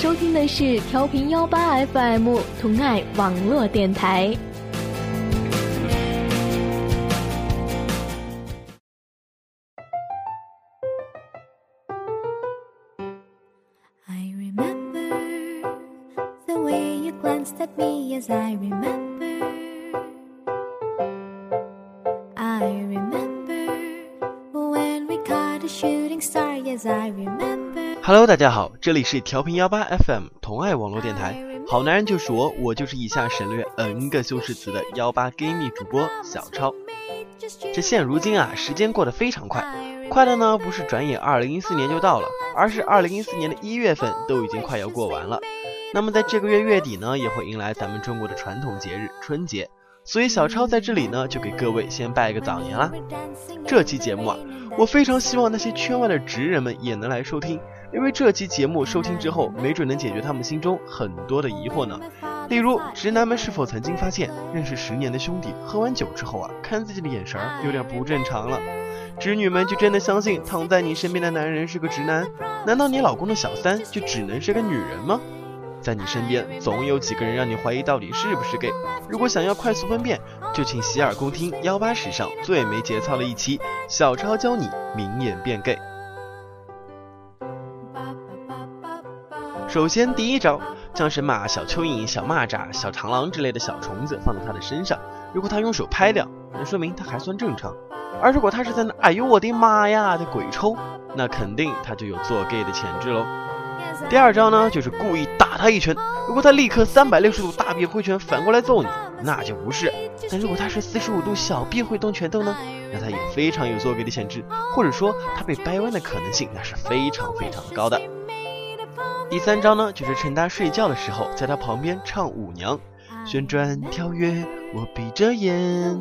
收听的是调频幺八 FM 同爱网络电台。Hello，大家好，这里是调频幺八 FM 同爱网络电台。好男人就是我，我就是以下省略 N 个修饰词的幺八 gay 蜜主播小超。这现如今啊，时间过得非常快，快的呢不是转眼二零一四年就到了，而是二零一四年的一月份都已经快要过完了。那么在这个月月底呢，也会迎来咱们中国的传统节日春节。所以小超在这里呢，就给各位先拜个早年啦。这期节目啊，我非常希望那些圈外的直人们也能来收听。因为这期节目收听之后，没准能解决他们心中很多的疑惑呢。例如，直男们是否曾经发现，认识十年的兄弟喝完酒之后啊，看自己的眼神儿有点不正常了？直女们就真的相信躺在你身边的男人是个直男？难道你老公的小三就只能是个女人吗？在你身边总有几个人让你怀疑到底是不是 gay。如果想要快速分辨，就请洗耳恭听幺八史上最没节操的一期，小超教你明眼变 gay。首先，第一招，将神马、小蚯蚓、小蚂蚱、小螳螂之类的小虫子放到他的身上，如果他用手拍掉，那说明他还算正常；而如果他是在那，哎呦我的妈呀的鬼抽，那肯定他就有做 gay 的潜质喽。第二招呢，就是故意打他一拳，如果他立刻三百六十度大臂挥拳反过来揍你，那就不是；但如果他是四十五度小臂挥动拳头呢，那他也非常有做 gay 的潜质，或者说他被掰弯的可能性那是非常非常高的。第三招呢，就是趁他睡觉的时候，在他旁边唱舞娘，旋转跳跃，我闭着眼，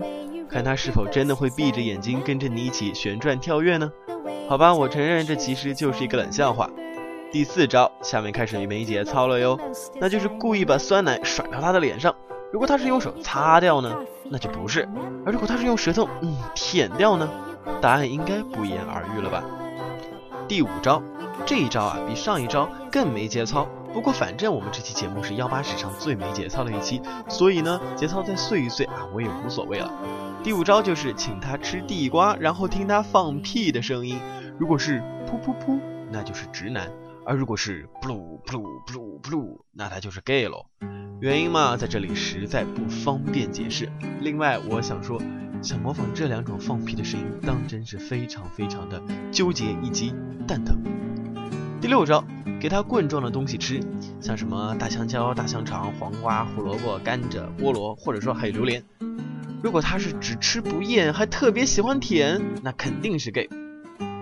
看他是否真的会闭着眼睛跟着你一起旋转跳跃呢？好吧，我承认这其实就是一个冷笑话。第四招，下面开始梅姐操了哟，那就是故意把酸奶甩到他的脸上，如果他是用手擦掉呢，那就不是；而如果他是用舌头嗯舔掉呢，答案应该不言而喻了吧？第五招。这一招啊，比上一招更没节操。不过反正我们这期节目是幺八史上最没节操的一期，所以呢，节操再碎一碎啊，我也无所谓了。第五招就是请他吃地瓜，然后听他放屁的声音。如果是噗噗噗，那就是直男；而如果是噗噜噗噜噗噜噗噜，那他就是 gay 喽。原因嘛，在这里实在不方便解释。另外，我想说。想模仿这两种放屁的声音，当真是非常非常的纠结以及蛋疼。第六招，给他棍状的东西吃，像什么大香蕉、大香肠、黄瓜、胡萝卜、甘蔗、菠萝，或者说还有榴莲。如果他是只吃不厌，还特别喜欢舔，那肯定是 gay。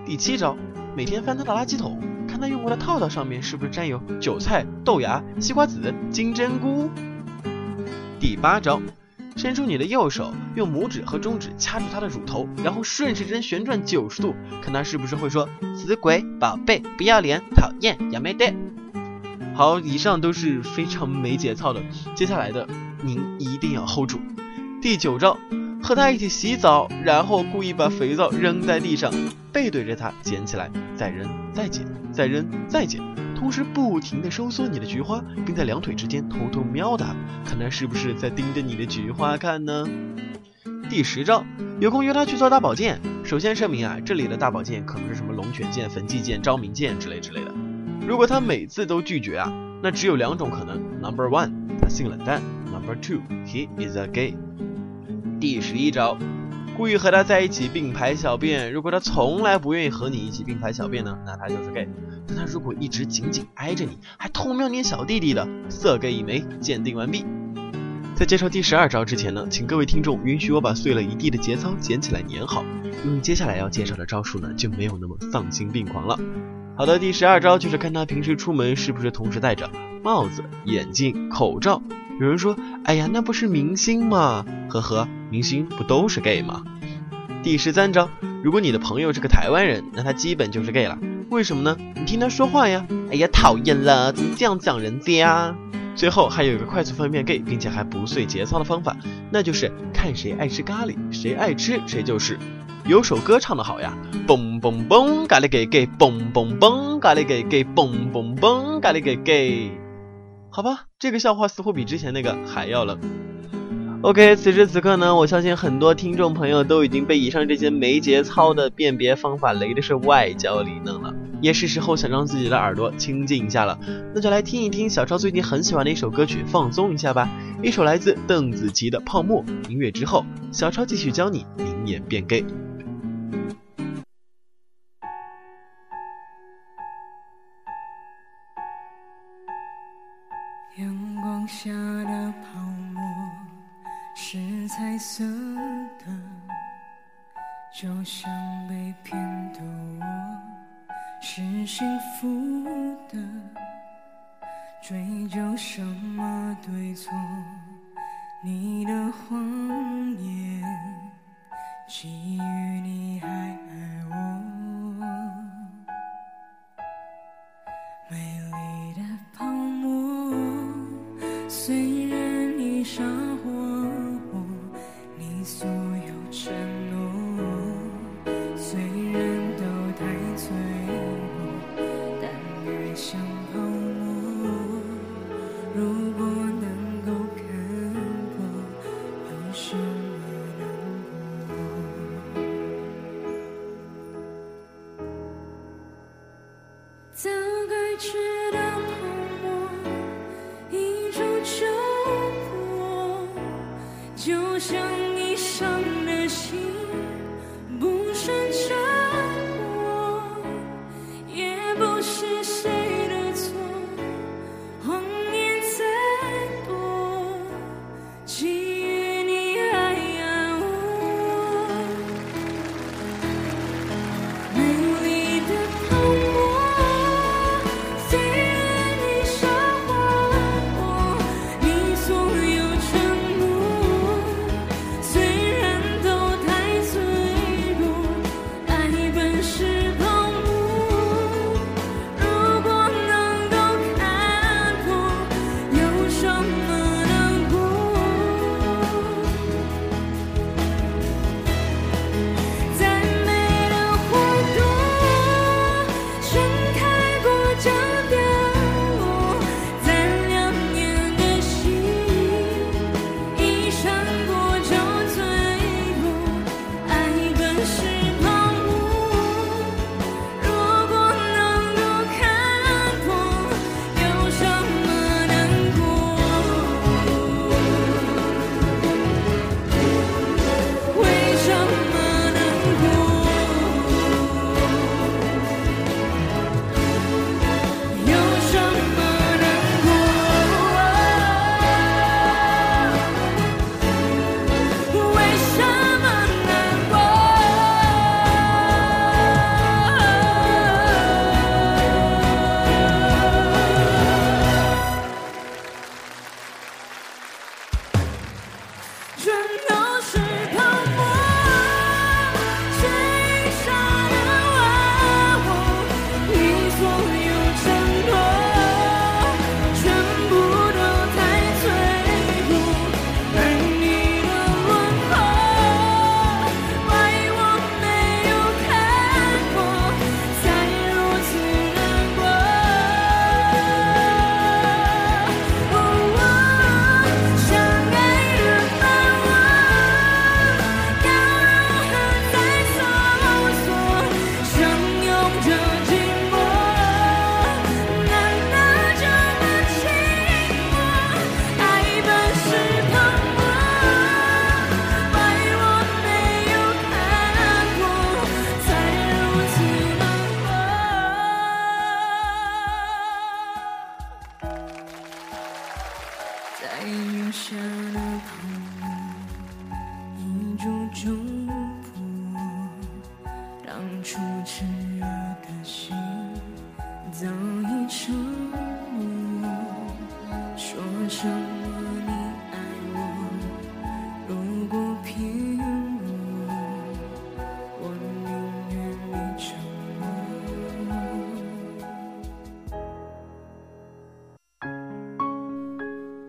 第七招，每天翻他的垃圾桶，看他用过的套套上面是不是沾有韭菜、豆芽、西瓜籽、金针菇。第八招。伸出你的右手，用拇指和中指掐住他的乳头，然后顺时针旋转九十度，看他是不是会说“死鬼、宝贝、不要脸、讨厌、要没得”。好，以上都是非常没节操的，接下来的您一定要 hold 住。第九招，和他一起洗澡，然后故意把肥皂扔在地上，背对着他捡起来，再扔，再捡，再扔，再捡。同时不停地收缩你的菊花，并在两腿之间偷偷瞄他，看他是不是在盯着你的菊花看呢？第十招，有空约他去做大保健。首先声明啊，这里的大保健可不是什么龙泉剑、焚寂剑、昭明剑之类之类的。如果他每次都拒绝啊，那只有两种可能：Number one，他性冷淡；Number two，he is a gay。第十一招。故意和他在一起并排小便，如果他从来不愿意和你一起并排小便呢，那他就是 gay。但他如果一直紧紧挨着你，还偷瞄你小弟弟的，色 gay 一枚，鉴定完毕。在介绍第十二招之前呢，请各位听众允许我把碎了一地的节操捡起来粘好，因为接下来要介绍的招数呢就没有那么丧心病狂了。好的，第十二招就是看他平时出门是不是同时戴着帽子、眼镜、口罩。有人说：“哎呀，那不是明星吗？”呵呵，明星不都是 gay 吗？第十三招，如果你的朋友是个台湾人，那他基本就是 gay 了。为什么呢？你听他说话呀。哎呀，讨厌了，怎么这样讲人家？最后还有一个快速分辨 gay 并且还不碎节操的方法，那就是看谁爱吃咖喱，谁爱吃谁就是有首歌唱的好呀，嘣嘣嘣，咖喱给给，嘣嘣嘣，咖喱给给，嘣嘣嘣，咖喱给给。好吧，这个笑话似乎比之前那个还要冷。OK，此时此刻呢，我相信很多听众朋友都已经被以上这些没节操的辨别方法雷的是外焦里嫩了，也是时候想让自己的耳朵清静一下了。那就来听一听小超最近很喜欢的一首歌曲，放松一下吧。一首来自邓紫棋的《泡沫》。音乐之后，小超继续教你明眼变 gay。阳光下的泡沫。是彩色的，就像被骗的我，是幸福的。追究什么对错？你的谎言，给予你还爱早该知道当初炽热的心早已沉默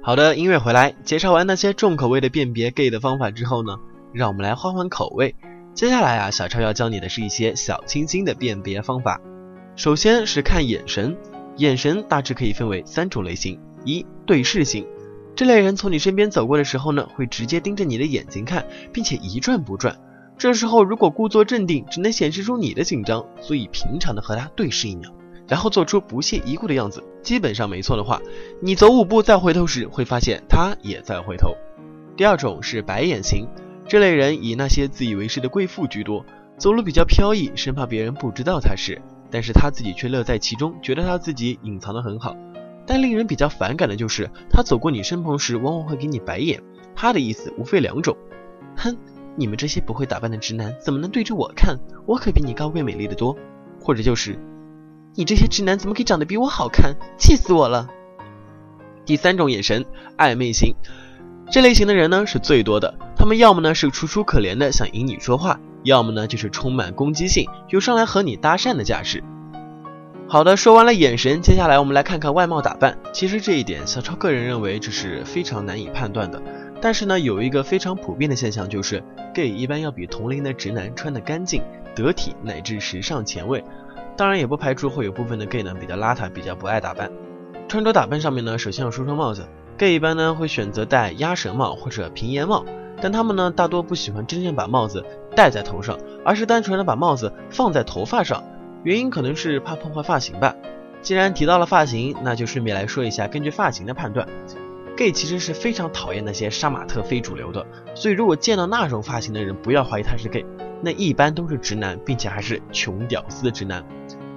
好的，音乐回来，介绍完那些重口味的辨别 gay 的方法之后呢，让我们来换换口味。接下来啊，小超要教你的是一些小清新的辨别方法。首先是看眼神，眼神大致可以分为三种类型：一、对视型，这类人从你身边走过的时候呢，会直接盯着你的眼睛看，并且一转不转。这时候如果故作镇定，只能显示出你的紧张，所以平常的和他对视一秒，然后做出不屑一顾的样子，基本上没错的话，你走五步再回头时，会发现他也在回头。第二种是白眼型。这类人以那些自以为是的贵妇居多，走路比较飘逸，生怕别人不知道他是，但是他自己却乐在其中，觉得他自己隐藏的很好。但令人比较反感的就是，他走过你身旁时，往往会给你白眼。他的意思无非两种：哼，你们这些不会打扮的直男怎么能对着我看？我可比你高贵美丽的多。或者就是，你这些直男怎么可以长得比我好看？气死我了！第三种眼神，暧昧型。这类型的人呢是最多的，他们要么呢是楚楚可怜的想引你说话，要么呢就是充满攻击性，有上来和你搭讪的架势。好的，说完了眼神，接下来我们来看看外貌打扮。其实这一点，小超个人认为这是非常难以判断的。但是呢，有一个非常普遍的现象，就是 gay 一般要比同龄的直男穿得干净、得体乃至时尚前卫。当然，也不排除会有部分的 gay 呢比较邋遢，比较不爱打扮。穿着打扮上面呢，首先要说说帽子。Gay 一般呢会选择戴鸭舌帽或者平檐帽，但他们呢大多不喜欢真正把帽子戴在头上，而是单纯的把帽子放在头发上，原因可能是怕破坏发型吧。既然提到了发型，那就顺便来说一下，根据发型的判断，gay 其实是非常讨厌那些杀马特非主流的，所以如果见到那种发型的人，不要怀疑他是 gay，那一般都是直男，并且还是穷屌丝的直男。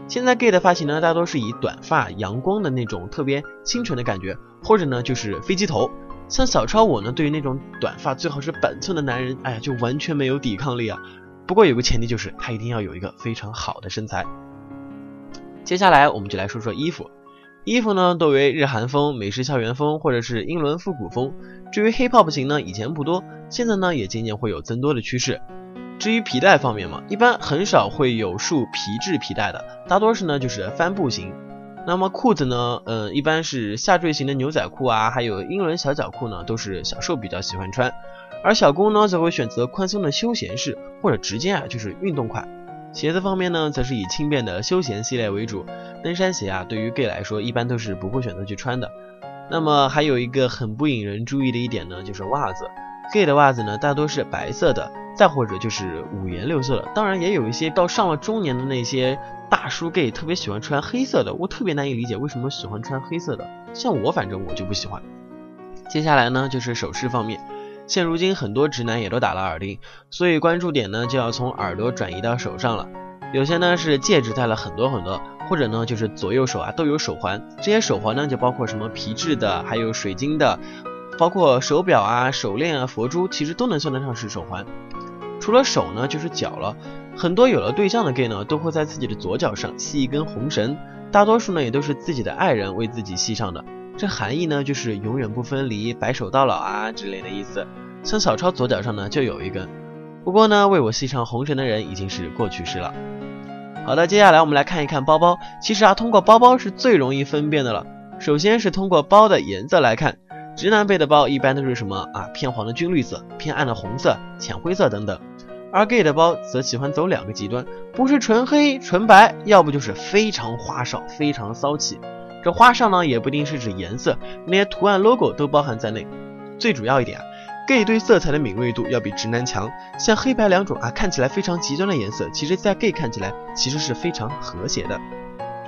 现在 gay 的发型呢，大多是以短发、阳光的那种特别清纯的感觉，或者呢就是飞机头。像小超我呢，对于那种短发最好是板寸的男人，哎呀，就完全没有抵抗力啊。不过有个前提就是他一定要有一个非常好的身材。接下来我们就来说说衣服，衣服呢多为日韩风、美式校园风或者是英伦复古风。至于 hip hop 型呢，以前不多，现在呢也渐渐会有增多的趋势。至于皮带方面嘛，一般很少会有束皮质皮带的，大多是呢就是帆布型。那么裤子呢，嗯，一般是下坠型的牛仔裤啊，还有英伦小脚裤呢，都是小受比较喜欢穿。而小公呢，则会选择宽松的休闲式，或者直接啊就是运动款。鞋子方面呢，则是以轻便的休闲系列为主。登山鞋啊，对于 gay 来说，一般都是不会选择去穿的。那么还有一个很不引人注意的一点呢，就是袜子。gay 的袜子呢，大多是白色的。再或者就是五颜六色的，当然也有一些到上了中年的那些大叔 gay 特别喜欢穿黑色的，我特别难以理解为什么喜欢穿黑色的。像我反正我就不喜欢。接下来呢就是首饰方面，现如今很多直男也都打了耳钉，所以关注点呢就要从耳朵转移到手上了。有些呢是戒指戴了很多很多，或者呢就是左右手啊都有手环，这些手环呢就包括什么皮质的，还有水晶的，包括手表啊、手链啊、佛珠，其实都能算得上是手环。除了手呢，就是脚了。很多有了对象的 gay 呢，都会在自己的左脚上系一根红绳，大多数呢也都是自己的爱人为自己系上的。这含义呢，就是永远不分离、白首到老啊之类的意思。像小超左脚上呢就有一根，不过呢，为我系上红绳的人已经是过去式了。好的，接下来我们来看一看包包。其实啊，通过包包是最容易分辨的了。首先是通过包的颜色来看。直男背的包一般都是什么啊？偏黄的军绿色、偏暗的红色、浅灰色等等，而 gay 的包则喜欢走两个极端，不是纯黑纯白，要不就是非常花哨、非常骚气。这花哨呢，也不一定是指颜色，那些图案 logo 都包含在内。最主要一点啊，gay 对色彩的敏锐度要比直男强。像黑白两种啊，看起来非常极端的颜色，其实在 gay 看起来其实是非常和谐的。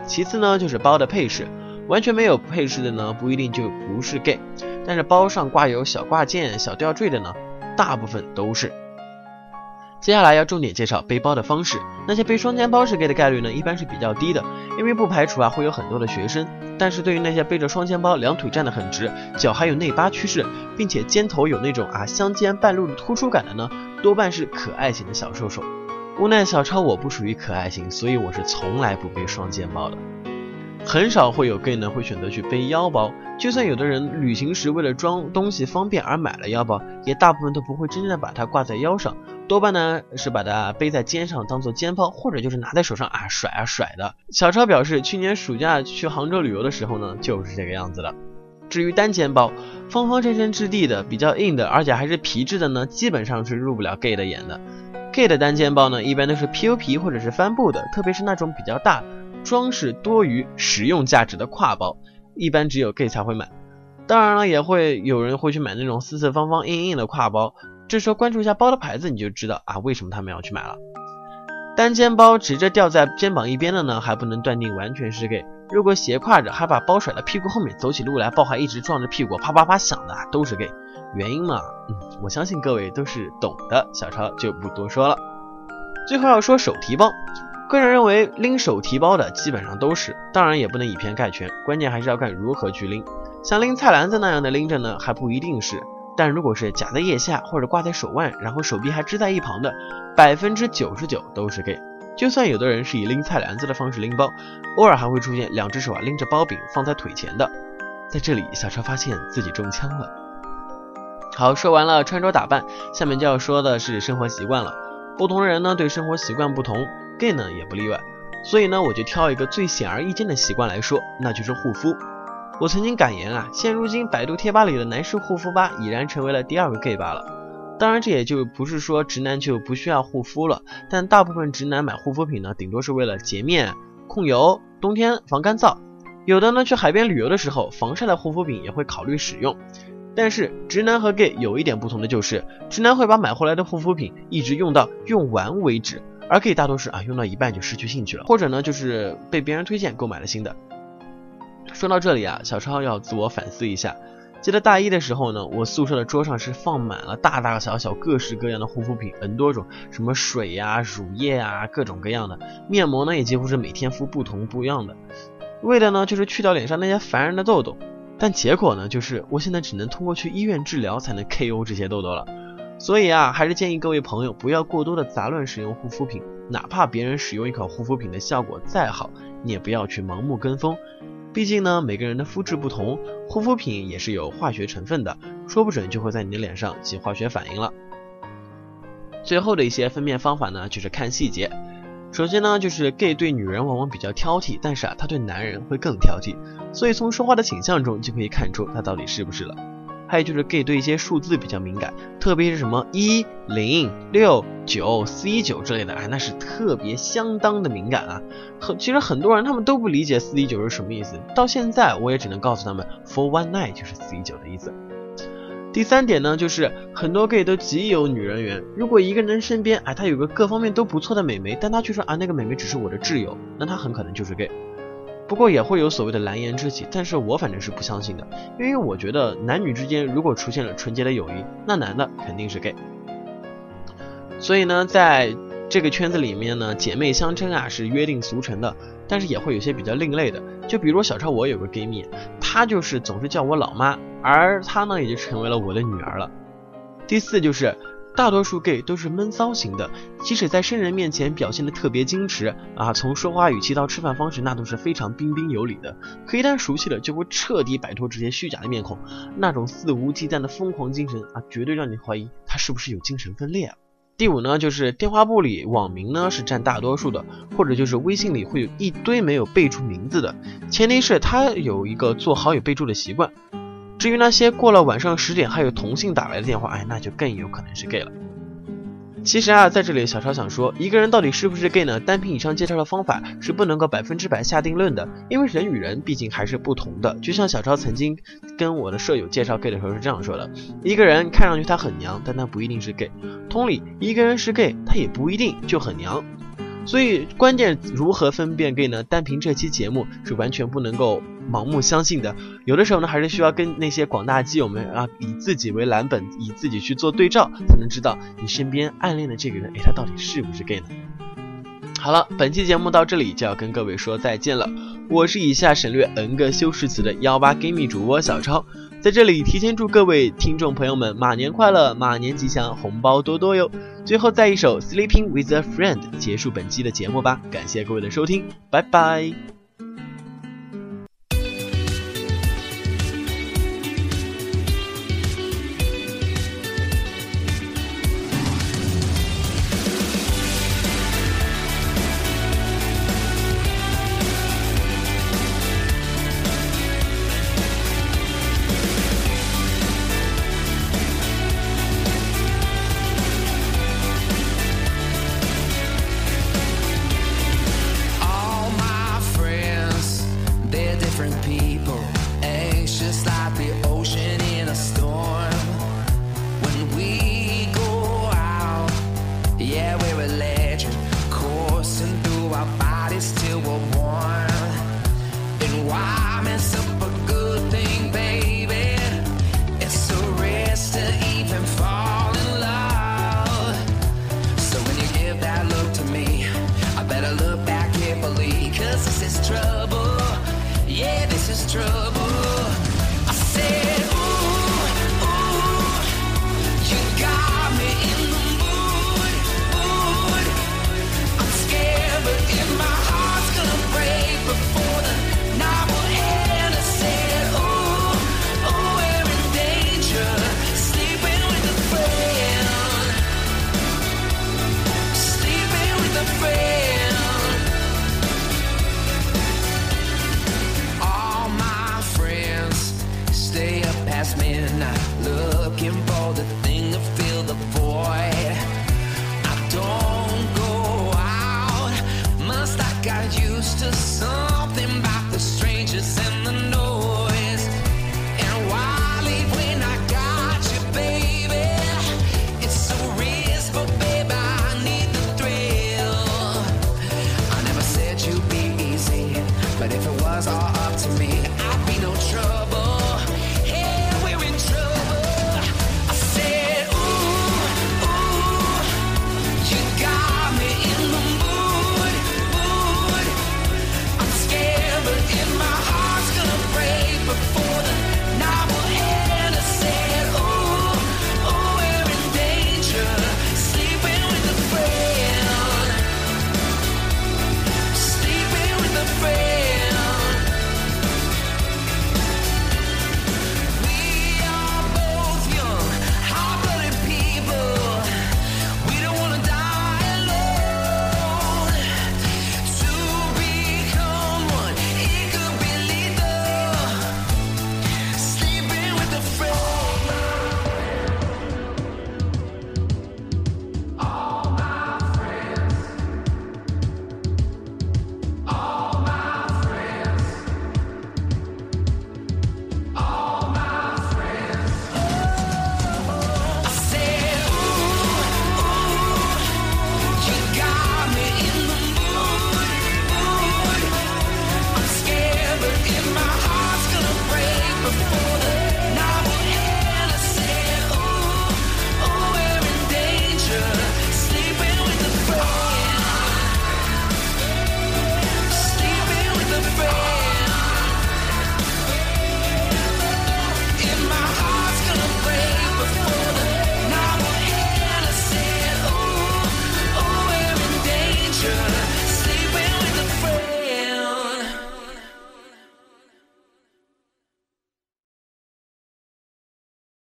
其次呢，就是包的配饰，完全没有配饰的呢，不一定就不是 gay。但是包上挂有小挂件、小吊坠的呢，大部分都是。接下来要重点介绍背包的方式。那些背双肩包是 gay 的概率呢，一般是比较低的，因为不排除啊会有很多的学生。但是对于那些背着双肩包，两腿站得很直，脚还有内八趋势，并且肩头有那种啊相间半露的突出感的呢，多半是可爱型的小瘦瘦。无奈小超我不属于可爱型，所以我是从来不背双肩包的。很少会有 gay 呢会选择去背腰包，就算有的人旅行时为了装东西方便而买了腰包，也大部分都不会真正的把它挂在腰上，多半呢是把它背在肩上当做肩包，或者就是拿在手上啊甩啊甩的。小超表示，去年暑假去杭州旅游的时候呢，就是这个样子的。至于单肩包，方方正正质地的，比较硬的，而且还是皮质的呢，基本上是入不了 gay 的眼的。gay 的单肩包呢，一般都是 PU 皮或者是帆布的，特别是那种比较大、装饰多于实用价值的挎包，一般只有 gay 才会买。当然了，也会有人会去买那种四四方方、硬硬的挎包。这时候关注一下包的牌子，你就知道啊，为什么他们要去买了。单肩包直着吊在肩膀一边的呢，还不能断定完全是 gay。如果斜挎着，还把包甩到屁股后面，走起路来包还一直撞着屁股，啪啪啪响的，都是 gay。原因嘛，嗯，我相信各位都是懂的，小超就不多说了。最后要说手提包，个人认为拎手提包的基本上都是，当然也不能以偏概全，关键还是要看如何去拎。像拎菜篮子那样的拎着呢，还不一定是。但如果是夹在腋下或者挂在手腕，然后手臂还支在一旁的，百分之九十九都是 gay。就算有的人是以拎菜篮子的方式拎包，偶尔还会出现两只手啊拎着包柄放在腿前的。在这里，小超发现自己中枪了。好，说完了穿着打扮，下面就要说的是生活习惯了。不同人呢对生活习惯不同，gay 呢也不例外。所以呢，我就挑一个最显而易见的习惯来说，那就是护肤。我曾经感言啊，现如今百度贴吧里的男士护肤吧已然成为了第二个 gay 吧了。当然，这也就不是说直男就不需要护肤了，但大部分直男买护肤品呢，顶多是为了洁面、控油、冬天防干燥。有的呢，去海边旅游的时候，防晒的护肤品也会考虑使用。但是，直男和 gay 有一点不同的就是，直男会把买回来的护肤品一直用到用完为止，而可以大多是啊用到一半就失去兴趣了，或者呢就是被别人推荐购买了新的。说到这里啊，小超要自我反思一下。记得大一的时候呢，我宿舍的桌上是放满了大大小小、各式各样的护肤品，n 多种，什么水呀、乳液啊，各种各样的面膜呢，也几乎是每天敷不同不一样的，为的呢就是去掉脸上那些烦人的痘痘。但结果呢，就是我现在只能通过去医院治疗才能 KO 这些痘痘了。所以啊，还是建议各位朋友不要过多的杂乱使用护肤品，哪怕别人使用一款护肤品的效果再好，你也不要去盲目跟风。毕竟呢，每个人的肤质不同，护肤品也是有化学成分的，说不准就会在你的脸上起化学反应了。最后的一些分辨方法呢，就是看细节。首先呢，就是 gay 对女人往往比较挑剔，但是啊，他对男人会更挑剔，所以从说话的倾向中就可以看出他到底是不是了。还有就是 gay 对一些数字比较敏感，特别是什么一零六九四一九之类的，哎，那是特别相当的敏感啊。很其实很多人他们都不理解四一九是什么意思，到现在我也只能告诉他们，for one night 就是四一九的意思。第三点呢，就是很多 gay 都极有女人缘，如果一个人身边，哎，他有个各方面都不错的美眉，但他却说啊，那个美眉只是我的挚友，那他很可能就是 gay。不过也会有所谓的蓝颜知己，但是我反正是不相信的，因为我觉得男女之间如果出现了纯洁的友谊，那男的肯定是 gay。所以呢，在这个圈子里面呢，姐妹相称啊是约定俗成的，但是也会有些比较另类的，就比如小超，我有个闺蜜，她就是总是叫我老妈，而她呢也就成为了我的女儿了。第四就是。大多数 gay 都是闷骚型的，即使在生人面前表现的特别矜持啊，从说话语气到吃饭方式，那都是非常彬彬有礼的。可一旦熟悉了，就会彻底摆脱这些虚假的面孔，那种肆无忌惮的疯狂精神啊，绝对让你怀疑他是不是有精神分裂啊。第五呢，就是电话簿里网名呢是占大多数的，或者就是微信里会有一堆没有备注名字的，前提是他有一个做好友备注的习惯。至于那些过了晚上十点还有同性打来的电话，哎，那就更有可能是 gay 了。其实啊，在这里小超想说，一个人到底是不是 gay 呢？单凭以上介绍的方法是不能够百分之百下定论的，因为人与人毕竟还是不同的。就像小超曾经跟我的舍友介绍 gay 的时候是这样说的：一个人看上去他很娘，但他不一定是 gay。同理，一个人是 gay，他也不一定就很娘。所以关键如何分辨 gay 呢？单凭这期节目是完全不能够盲目相信的。有的时候呢，还是需要跟那些广大基友们啊，以自己为蓝本，以自己去做对照，才能知道你身边暗恋的这个人，哎，他到底是不是 gay 呢？好了，本期节目到这里就要跟各位说再见了。我是以下省略 n 个修饰词的幺八 gay 蜜主播小超。在这里提前祝各位听众朋友们马年快乐，马年吉祥，红包多多哟！最后再一首《Sleeping with a Friend》结束本期的节目吧，感谢各位的收听，拜拜。trouble.